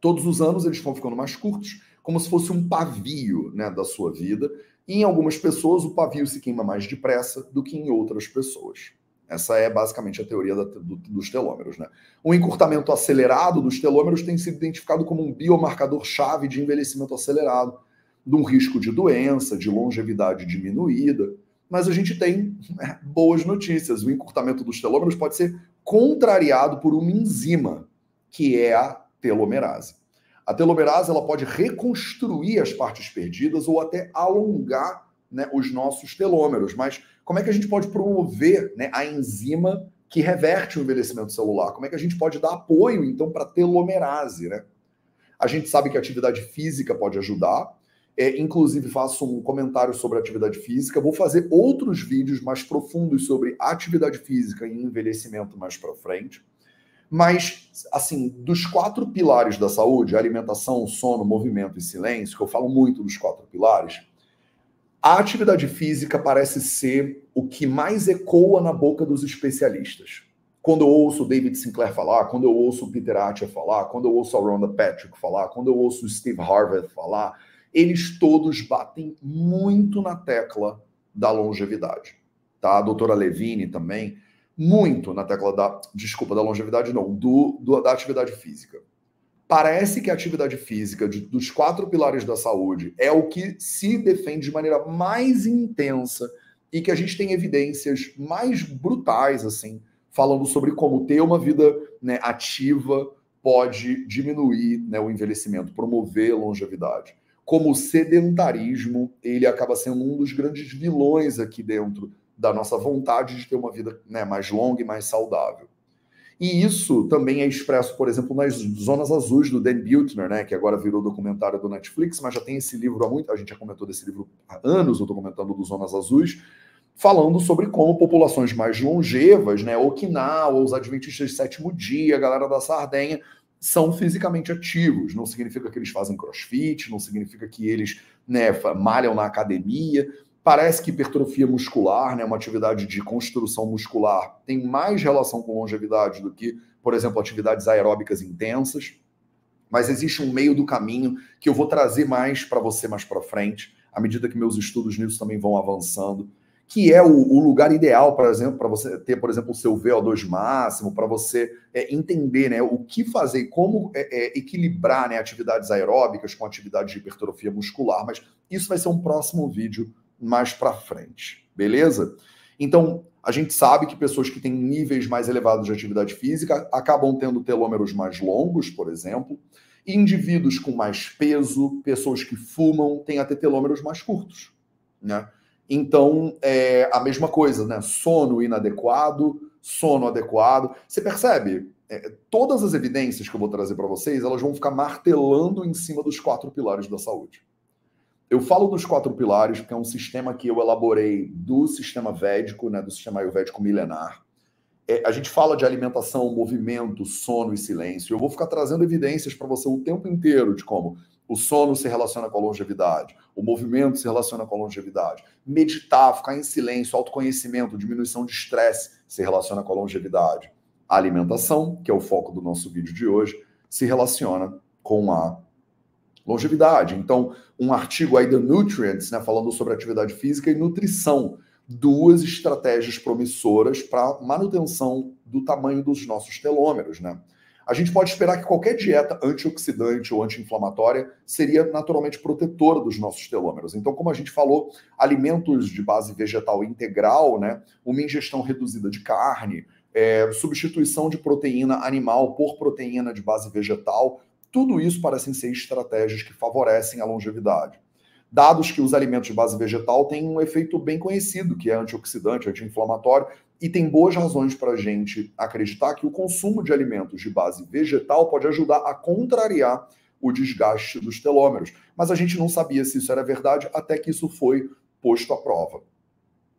Todos os anos eles vão ficando mais curtos, como se fosse um pavio, né, da sua vida. E em algumas pessoas o pavio se queima mais depressa do que em outras pessoas. Essa é basicamente a teoria da, do, dos telômeros. Né? O encurtamento acelerado dos telômeros tem sido identificado como um biomarcador-chave de envelhecimento acelerado, de um risco de doença, de longevidade diminuída. Mas a gente tem né, boas notícias. O encurtamento dos telômeros pode ser contrariado por uma enzima, que é a telomerase. A telomerase ela pode reconstruir as partes perdidas ou até alongar né, os nossos telômeros, mas como é que a gente pode promover né, a enzima que reverte o envelhecimento celular? Como é que a gente pode dar apoio, então, para a telomerase? Né? A gente sabe que a atividade física pode ajudar. É, inclusive, faço um comentário sobre atividade física. Vou fazer outros vídeos mais profundos sobre atividade física e envelhecimento mais para frente. Mas, assim, dos quatro pilares da saúde, alimentação, sono, movimento e silêncio, que eu falo muito dos quatro pilares, a atividade física parece ser o que mais ecoa na boca dos especialistas. Quando eu ouço o David Sinclair falar, quando eu ouço o Peter Attia falar, quando eu ouço a Rhonda Patrick falar, quando eu ouço o Steve Harvey falar, eles todos batem muito na tecla da longevidade. Tá? A doutora Levine também, muito na tecla da, desculpa, da longevidade não, do, do da atividade física parece que a atividade física de, dos quatro pilares da saúde é o que se defende de maneira mais intensa e que a gente tem evidências mais brutais, assim, falando sobre como ter uma vida né, ativa pode diminuir né, o envelhecimento, promover longevidade. Como o sedentarismo, ele acaba sendo um dos grandes vilões aqui dentro da nossa vontade de ter uma vida né, mais longa e mais saudável. E isso também é expresso, por exemplo, nas Zonas Azuis do Dan Buettner, né, que agora virou documentário do Netflix, mas já tem esse livro há muito, a gente já comentou desse livro há anos, eu estou comentando do Zonas Azuis, falando sobre como populações mais longevas, né, Okinawa, os adventistas de sétimo dia, a galera da Sardenha, são fisicamente ativos. Não significa que eles fazem crossfit, não significa que eles né, malham na academia, Parece que hipertrofia muscular, né, uma atividade de construção muscular, tem mais relação com longevidade do que, por exemplo, atividades aeróbicas intensas. Mas existe um meio do caminho que eu vou trazer mais para você mais para frente, à medida que meus estudos nisso também vão avançando, que é o, o lugar ideal, por exemplo, para você ter, por exemplo, o seu VO2 máximo, para você é, entender né, o que fazer e como é, é, equilibrar né, atividades aeróbicas com atividades de hipertrofia muscular. Mas isso vai ser um próximo vídeo mais para frente, beleza? Então, a gente sabe que pessoas que têm níveis mais elevados de atividade física acabam tendo telômeros mais longos, por exemplo. Indivíduos com mais peso, pessoas que fumam, têm até telômeros mais curtos, né? Então, é a mesma coisa, né? Sono inadequado, sono adequado. Você percebe? É, todas as evidências que eu vou trazer para vocês, elas vão ficar martelando em cima dos quatro pilares da saúde. Eu falo dos quatro pilares porque é um sistema que eu elaborei do sistema védico, né, do sistema ayurvédico milenar. É, a gente fala de alimentação, movimento, sono e silêncio. Eu vou ficar trazendo evidências para você o tempo inteiro de como o sono se relaciona com a longevidade, o movimento se relaciona com a longevidade. Meditar, ficar em silêncio, autoconhecimento, diminuição de estresse se relaciona com a longevidade. A alimentação, que é o foco do nosso vídeo de hoje, se relaciona com a longevidade. Então, um artigo aí da Nutrients, né, falando sobre atividade física e nutrição, duas estratégias promissoras para manutenção do tamanho dos nossos telômeros, né? A gente pode esperar que qualquer dieta antioxidante ou anti-inflamatória seria naturalmente protetora dos nossos telômeros. Então, como a gente falou, alimentos de base vegetal integral, né, uma ingestão reduzida de carne, é, substituição de proteína animal por proteína de base vegetal, tudo isso parecem ser estratégias que favorecem a longevidade. Dados que os alimentos de base vegetal têm um efeito bem conhecido, que é antioxidante, anti-inflamatório, e tem boas razões para a gente acreditar que o consumo de alimentos de base vegetal pode ajudar a contrariar o desgaste dos telômeros. Mas a gente não sabia se isso era verdade até que isso foi posto à prova.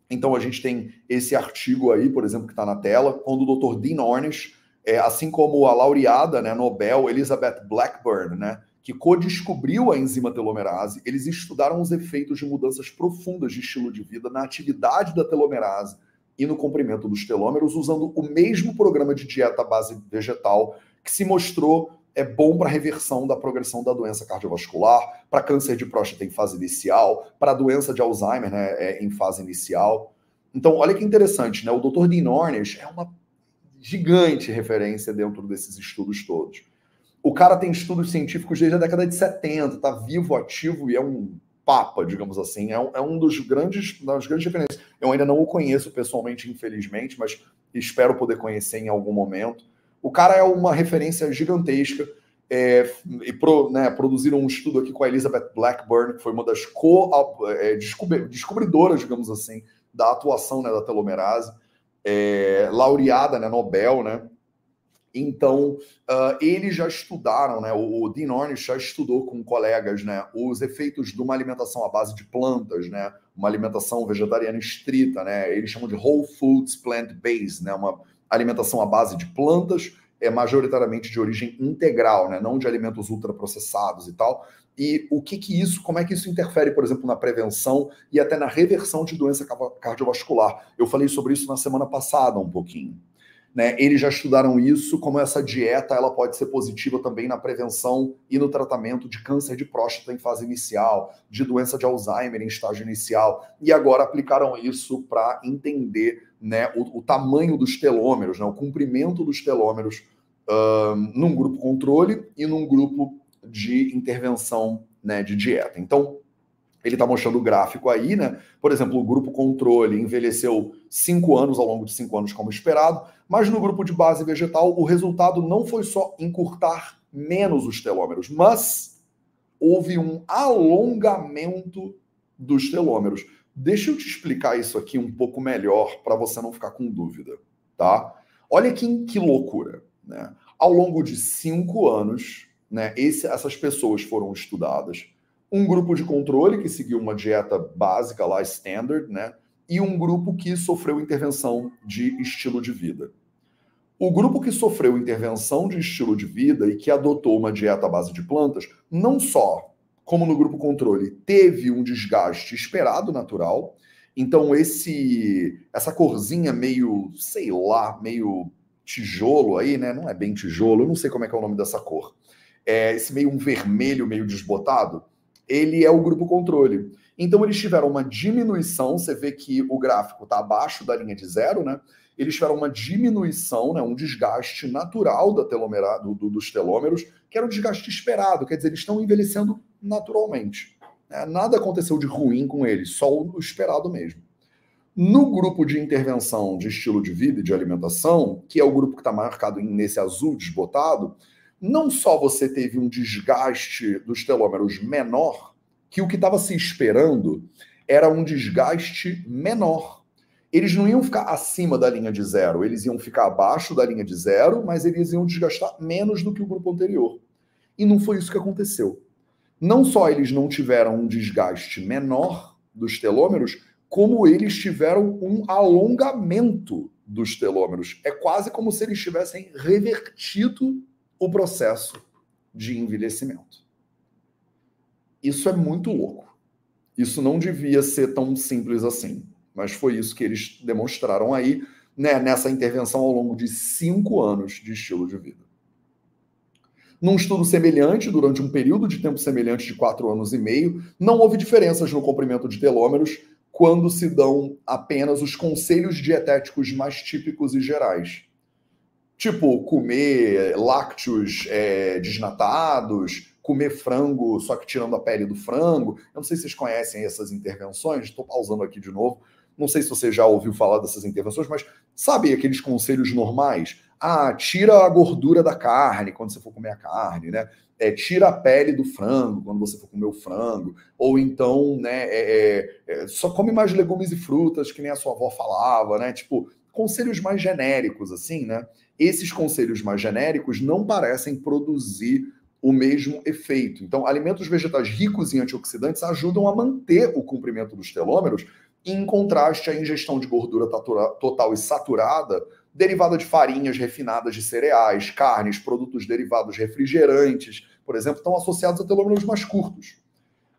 Então a gente tem esse artigo aí, por exemplo, que está na tela, quando o Dr. Dean Ornish é, assim como a laureada né, Nobel Elizabeth Blackburn, né, que co-descobriu a enzima telomerase, eles estudaram os efeitos de mudanças profundas de estilo de vida na atividade da telomerase e no comprimento dos telômeros, usando o mesmo programa de dieta base vegetal que se mostrou é bom para reversão da progressão da doença cardiovascular, para câncer de próstata em fase inicial, para doença de Alzheimer né, é, em fase inicial. Então, olha que interessante, né? O Dr. Dean Ornish é uma gigante referência dentro desses estudos todos. O cara tem estudos científicos desde a década de 70, está vivo, ativo e é um papa, digamos assim. É um, é um dos grandes, das grandes referências. Eu ainda não o conheço pessoalmente, infelizmente, mas espero poder conhecer em algum momento. O cara é uma referência gigantesca. É, e pro, né, produziram um estudo aqui com a Elizabeth Blackburn, que foi uma das co é, descobridoras, digamos assim, da atuação né, da telomerase, é, laureada, né, Nobel, né? Então, uh, eles já estudaram, né? O, Dean Ornish já estudou com colegas, né? Os efeitos de uma alimentação à base de plantas, né? Uma alimentação vegetariana estrita, né? Eles chamam de whole foods plant-based, né? Uma alimentação à base de plantas, é majoritariamente de origem integral, né? Não de alimentos ultraprocessados e tal. E o que que isso, como é que isso interfere, por exemplo, na prevenção e até na reversão de doença cardiovascular? Eu falei sobre isso na semana passada um pouquinho. Né? Eles já estudaram isso, como essa dieta ela pode ser positiva também na prevenção e no tratamento de câncer de próstata em fase inicial, de doença de Alzheimer em estágio inicial, e agora aplicaram isso para entender né, o, o, tamanho dos telômeros, né, o comprimento dos telômeros uh, num grupo controle e num grupo de intervenção né, de dieta. Então, ele está mostrando o gráfico aí, né? Por exemplo, o grupo controle envelheceu cinco anos ao longo de cinco anos, como esperado, mas no grupo de base vegetal, o resultado não foi só encurtar menos os telômeros, mas houve um alongamento dos telômeros. Deixa eu te explicar isso aqui um pouco melhor para você não ficar com dúvida, tá? Olha que, que loucura, né? Ao longo de cinco anos, né, esse, essas pessoas foram estudadas um grupo de controle que seguiu uma dieta básica lá, standard, né? E um grupo que sofreu intervenção de estilo de vida. O grupo que sofreu intervenção de estilo de vida e que adotou uma dieta à base de plantas, não só, como no grupo controle, teve um desgaste esperado natural. Então esse essa corzinha meio, sei lá, meio tijolo aí, né? Não é bem tijolo, eu não sei como é que é o nome dessa cor. É esse meio um vermelho meio desbotado ele é o grupo controle. Então eles tiveram uma diminuição, você vê que o gráfico está abaixo da linha de zero, né? Eles tiveram uma diminuição, né, um desgaste natural da telomera, do, do, dos telômeros, que era um desgaste esperado, quer dizer, eles estão envelhecendo naturalmente. Né? Nada aconteceu de ruim com eles, só o esperado mesmo. No grupo de intervenção de estilo de vida e de alimentação, que é o grupo que está marcado nesse azul desbotado, não só você teve um desgaste dos telômeros menor, que o que estava se esperando era um desgaste menor. Eles não iam ficar acima da linha de zero, eles iam ficar abaixo da linha de zero, mas eles iam desgastar menos do que o grupo anterior. E não foi isso que aconteceu. Não só eles não tiveram um desgaste menor dos telômeros, como eles tiveram um alongamento dos telômeros. É quase como se eles tivessem revertido o processo de envelhecimento. Isso é muito louco. Isso não devia ser tão simples assim, mas foi isso que eles demonstraram aí né, nessa intervenção ao longo de cinco anos de estilo de vida. Num estudo semelhante, durante um período de tempo semelhante de quatro anos e meio, não houve diferenças no comprimento de telômeros quando se dão apenas os conselhos dietéticos mais típicos e gerais. Tipo, comer lácteos é, desnatados, comer frango, só que tirando a pele do frango. Eu não sei se vocês conhecem essas intervenções, estou pausando aqui de novo. Não sei se você já ouviu falar dessas intervenções, mas sabe aqueles conselhos normais? Ah, tira a gordura da carne quando você for comer a carne, né? É, tira a pele do frango quando você for comer o frango. Ou então, né, é, é, é só come mais legumes e frutas, que nem a sua avó falava, né? Tipo, conselhos mais genéricos, assim, né? esses conselhos mais genéricos não parecem produzir o mesmo efeito. Então, alimentos vegetais ricos em antioxidantes ajudam a manter o comprimento dos telômeros, em contraste à ingestão de gordura total e saturada derivada de farinhas refinadas de cereais, carnes, produtos derivados refrigerantes, por exemplo, estão associados a telômeros mais curtos.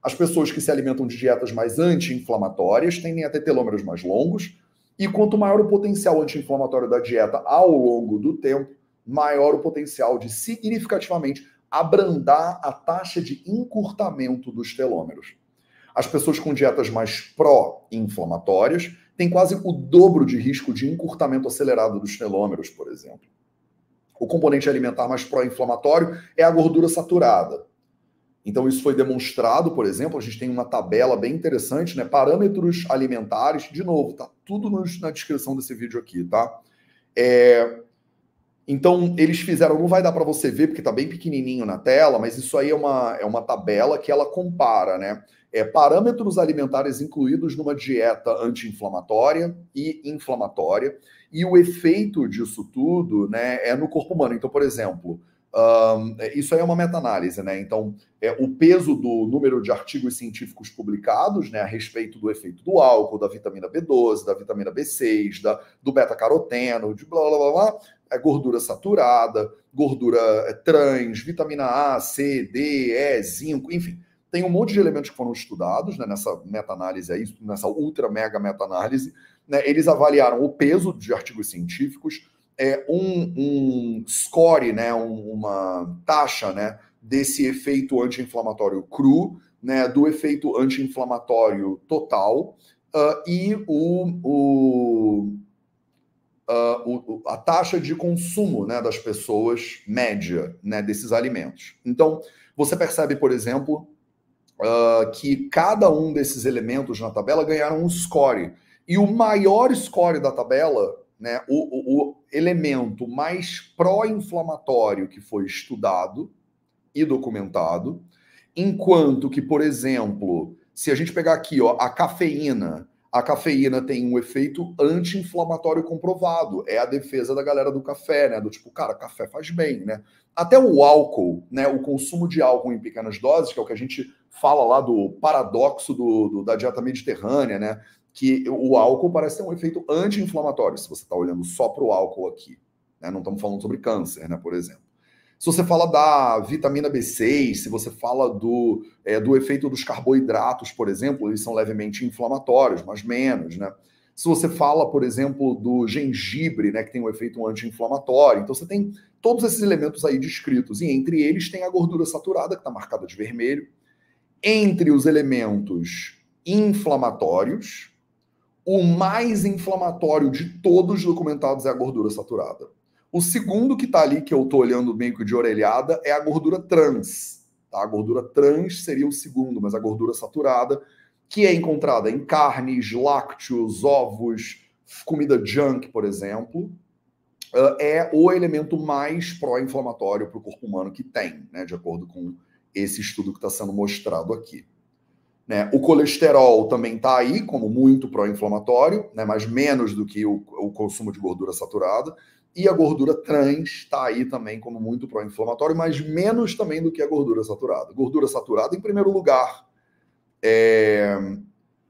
As pessoas que se alimentam de dietas mais anti-inflamatórias tendem a ter telômeros mais longos, e quanto maior o potencial anti-inflamatório da dieta ao longo do tempo, maior o potencial de significativamente abrandar a taxa de encurtamento dos telômeros. As pessoas com dietas mais pró-inflamatórias têm quase o dobro de risco de encurtamento acelerado dos telômeros, por exemplo. O componente alimentar mais pró-inflamatório é a gordura saturada. Então, isso foi demonstrado, por exemplo, a gente tem uma tabela bem interessante, né? Parâmetros alimentares, de novo, tá tudo na descrição desse vídeo aqui, tá? É, então, eles fizeram, não vai dar para você ver porque está bem pequenininho na tela, mas isso aí é uma, é uma tabela que ela compara, né? É, parâmetros alimentares incluídos numa dieta anti-inflamatória e inflamatória, e o efeito disso tudo né, é no corpo humano. Então, por exemplo, um, isso aí é uma meta-análise, né? Então, é, o peso do número de artigos científicos publicados né, a respeito do efeito do álcool, da vitamina B12, da vitamina B6, da, do beta-caroteno, de blá blá blá blá, é gordura saturada, gordura é, trans, vitamina A, C, D, E, zinco, enfim. Tem um monte de elementos que foram estudados né, nessa meta-análise aí, nessa ultra mega meta-análise. Né, eles avaliaram o peso de artigos científicos, é, um, um score, né, um, uma taxa né, desse efeito anti-inflamatório cru, né, do efeito anti-inflamatório total uh, e o, o uh, o, a taxa de consumo né, das pessoas média né, desses alimentos. Então, você percebe, por exemplo, uh, que cada um desses elementos na tabela ganharam um score. E o maior score da tabela, né, o, o, o elemento mais pró-inflamatório que foi estudado e documentado, enquanto que, por exemplo, se a gente pegar aqui ó, a cafeína, a cafeína tem um efeito anti-inflamatório comprovado. É a defesa da galera do café, né? Do tipo, cara, café faz bem, né? Até o álcool, né? O consumo de álcool em pequenas doses, que é o que a gente fala lá do paradoxo do, do da dieta mediterrânea, né? Que o álcool parece ter um efeito anti-inflamatório, se você está olhando só para o álcool aqui. Né? Não estamos falando sobre câncer, né? Por exemplo. Se você fala da vitamina B6, se você fala do, é, do efeito dos carboidratos, por exemplo, eles são levemente inflamatórios, mas menos, né? Se você fala, por exemplo, do gengibre, né, que tem um efeito anti-inflamatório, então você tem todos esses elementos aí descritos, e entre eles tem a gordura saturada, que está marcada de vermelho. Entre os elementos inflamatórios, o mais inflamatório de todos documentados é a gordura saturada. O segundo que está ali, que eu estou olhando meio que de orelhada, é a gordura trans. Tá? A gordura trans seria o segundo, mas a gordura saturada, que é encontrada em carnes, lácteos, ovos, comida junk, por exemplo, é o elemento mais pró-inflamatório para o corpo humano que tem, né? de acordo com esse estudo que está sendo mostrado aqui. Né? O colesterol também está aí como muito pró-inflamatório, né? mas menos do que o, o consumo de gordura saturada. E a gordura trans está aí também como muito pró-inflamatório, mas menos também do que a gordura saturada. Gordura saturada, em primeiro lugar, é...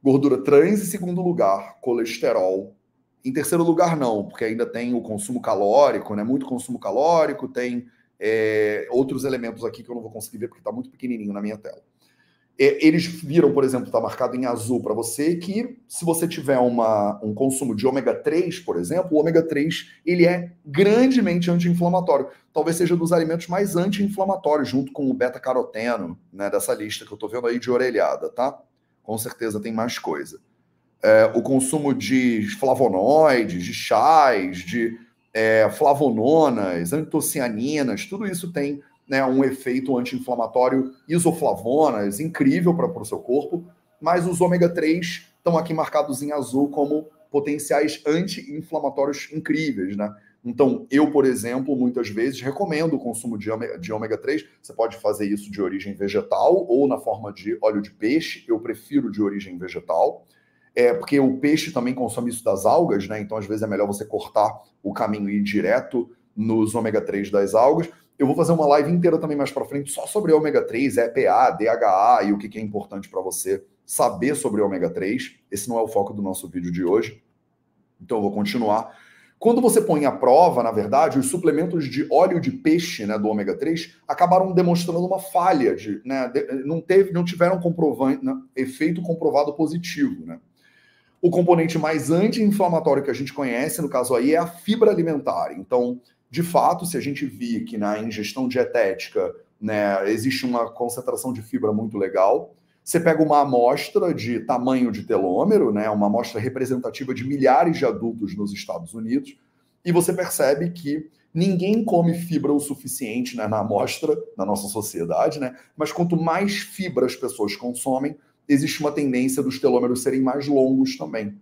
gordura trans, em segundo lugar, colesterol. Em terceiro lugar, não, porque ainda tem o consumo calórico, né? Muito consumo calórico, tem é... outros elementos aqui que eu não vou conseguir ver porque está muito pequenininho na minha tela. É, eles viram, por exemplo, está marcado em azul para você, que se você tiver uma, um consumo de ômega 3, por exemplo, o ômega 3 ele é grandemente anti-inflamatório. Talvez seja dos alimentos mais anti-inflamatórios, junto com o beta-caroteno, né, dessa lista que eu estou vendo aí de orelhada, tá? Com certeza tem mais coisa. É, o consumo de flavonoides, de chás, de é, flavononas, antocianinas, tudo isso tem né, um efeito anti-inflamatório isoflavonas, incrível para o seu corpo, mas os ômega 3 estão aqui marcados em azul como potenciais anti-inflamatórios incríveis, né? Então, eu, por exemplo, muitas vezes recomendo o consumo de ômega, de ômega 3. Você pode fazer isso de origem vegetal ou na forma de óleo de peixe. Eu prefiro de origem vegetal. É, porque o peixe também consome isso das algas, né? Então, às vezes, é melhor você cortar o caminho e ir direto nos ômega 3 das algas. Eu vou fazer uma live inteira também mais para frente só sobre ômega 3, EPA, DHA e o que, é importante para você saber sobre ômega 3. Esse não é o foco do nosso vídeo de hoje. Então eu vou continuar Quando você põe à prova, na verdade, os suplementos de óleo de peixe, né, do ômega 3, acabaram demonstrando uma falha, de, né, não, teve, não tiveram comprovante, né, efeito comprovado positivo. Né? O componente mais anti-inflamatório que a gente conhece, no caso aí, é a fibra alimentar. Então, de fato, se a gente vir que na ingestão dietética né, existe uma concentração de fibra muito legal, você pega uma amostra de tamanho de telômero, né, uma amostra representativa de milhares de adultos nos Estados Unidos, e você percebe que ninguém come fibra o suficiente né, na amostra, na nossa sociedade, né? Mas quanto mais fibra as pessoas consomem, existe uma tendência dos telômeros serem mais longos também.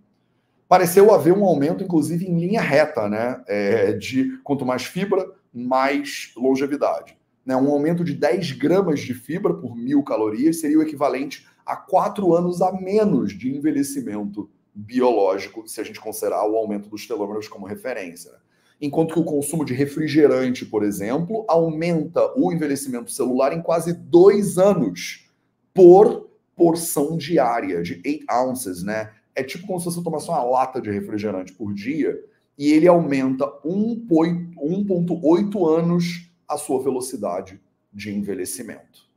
Pareceu haver um aumento, inclusive, em linha reta, né? É, de quanto mais fibra, mais longevidade. Né? Um aumento de 10 gramas de fibra por mil calorias seria o equivalente a 4 anos a menos de envelhecimento biológico, se a gente considerar o aumento dos telômeros como referência. Né? Enquanto que o consumo de refrigerante, por exemplo, aumenta o envelhecimento celular em quase 2 anos por porção diária, de 8 ounces, né? É tipo como se você tomasse uma lata de refrigerante por dia e ele aumenta 1,8 anos a sua velocidade de envelhecimento.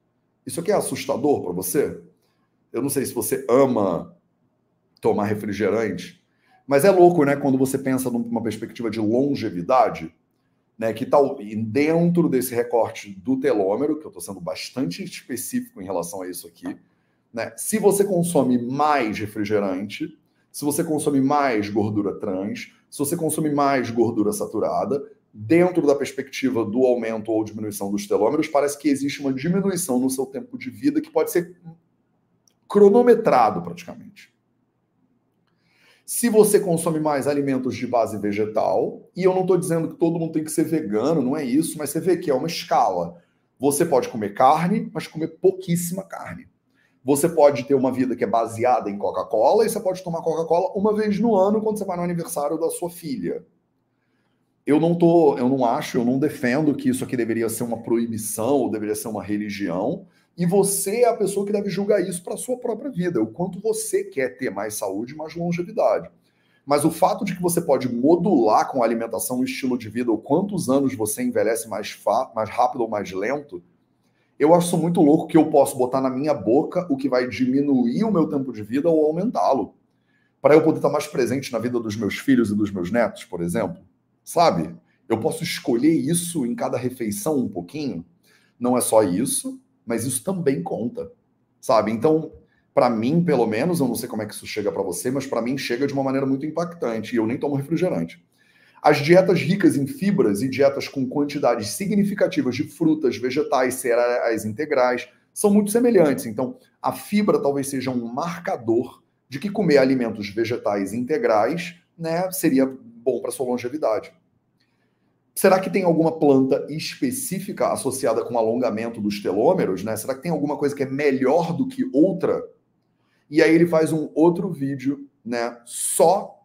Isso aqui é assustador para você? Eu não sei se você ama tomar refrigerante, mas é louco, né? Quando você pensa numa perspectiva de longevidade, né? Que tal dentro desse recorte do telômero, que eu estou sendo bastante específico em relação a isso aqui, né? Se você consome mais refrigerante, se você consome mais gordura trans, se você consome mais gordura saturada, dentro da perspectiva do aumento ou diminuição dos telômeros, parece que existe uma diminuição no seu tempo de vida que pode ser cronometrado praticamente. Se você consome mais alimentos de base vegetal, e eu não estou dizendo que todo mundo tem que ser vegano, não é isso, mas você vê que é uma escala. Você pode comer carne, mas comer pouquíssima carne. Você pode ter uma vida que é baseada em Coca-Cola e você pode tomar Coca-Cola uma vez no ano quando você vai no aniversário da sua filha eu não tô, eu não acho, eu não defendo que isso aqui deveria ser uma proibição ou deveria ser uma religião. E você é a pessoa que deve julgar isso para a sua própria vida, o quanto você quer ter mais saúde, mais longevidade. Mas o fato de que você pode modular com a alimentação o estilo de vida, ou quantos anos você envelhece mais, mais rápido ou mais lento, eu acho muito louco que eu posso botar na minha boca o que vai diminuir o meu tempo de vida ou aumentá-lo. Para eu poder estar mais presente na vida dos meus filhos e dos meus netos, por exemplo. Sabe? Eu posso escolher isso em cada refeição um pouquinho. Não é só isso, mas isso também conta. Sabe? Então, para mim, pelo menos, eu não sei como é que isso chega para você, mas para mim chega de uma maneira muito impactante e eu nem tomo refrigerante. As dietas ricas em fibras e dietas com quantidades significativas de frutas, vegetais, cereais integrais são muito semelhantes. Então, a fibra talvez seja um marcador de que comer alimentos vegetais integrais né, seria bom para sua longevidade. Será que tem alguma planta específica associada com alongamento dos telômeros? Né? Será que tem alguma coisa que é melhor do que outra? E aí ele faz um outro vídeo né, só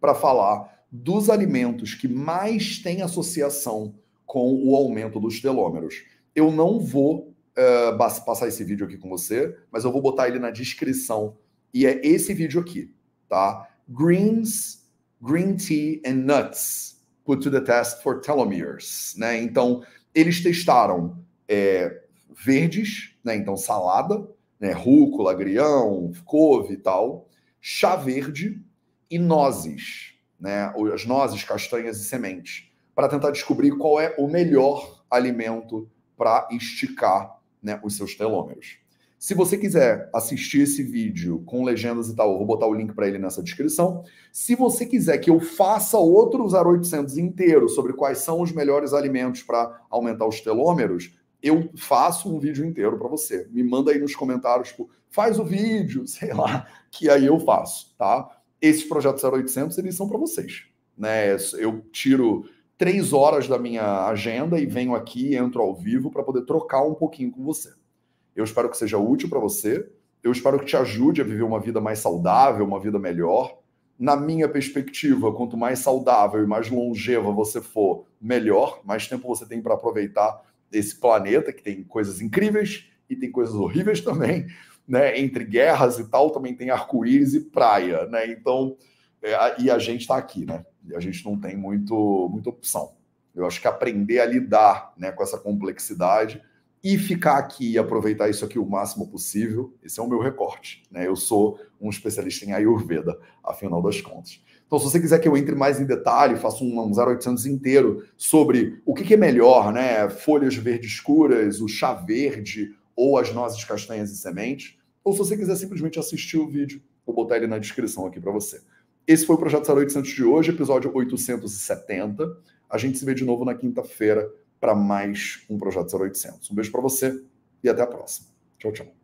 para falar dos alimentos que mais têm associação com o aumento dos telômeros. Eu não vou uh, passar esse vídeo aqui com você, mas eu vou botar ele na descrição. E é esse vídeo aqui, tá? Greens, green tea and nuts put to the test for telomeres, né? Então, eles testaram é, verdes, né? Então, salada, né? Rúcula, agrião, couve e tal, chá verde e nozes, né? As nozes, castanhas e sementes, para tentar descobrir qual é o melhor alimento para esticar né, os seus telômeros. Se você quiser assistir esse vídeo com legendas e tal, eu vou botar o link para ele nessa descrição. Se você quiser que eu faça outro 0800 inteiro sobre quais são os melhores alimentos para aumentar os telômeros, eu faço um vídeo inteiro para você. Me manda aí nos comentários, tipo, faz o vídeo, [laughs] sei lá, que aí eu faço, tá? Esses projetos 0800, eles são para vocês, né? Eu tiro três horas da minha agenda e venho aqui, entro ao vivo para poder trocar um pouquinho com você. Eu espero que seja útil para você. Eu espero que te ajude a viver uma vida mais saudável, uma vida melhor. Na minha perspectiva, quanto mais saudável e mais longeva você for, melhor. Mais tempo você tem para aproveitar esse planeta, que tem coisas incríveis e tem coisas horríveis também. Né? Entre guerras e tal, também tem arco-íris e praia. Né? Então, é, e a gente está aqui, né? A gente não tem muito, muita opção. Eu acho que aprender a lidar né, com essa complexidade e ficar aqui e aproveitar isso aqui o máximo possível, esse é o meu recorte. Né? Eu sou um especialista em Ayurveda, afinal das contas. Então, se você quiser que eu entre mais em detalhe, faça um, um 0800 inteiro sobre o que, que é melhor, né? Folhas verdes escuras, o chá verde ou as nozes castanhas e sementes, ou se você quiser simplesmente assistir o vídeo, vou botar ele na descrição aqui para você. Esse foi o Projeto 0800 de hoje, episódio 870. A gente se vê de novo na quinta-feira para mais um Projeto 0800. Um beijo para você e até a próxima. Tchau, tchau.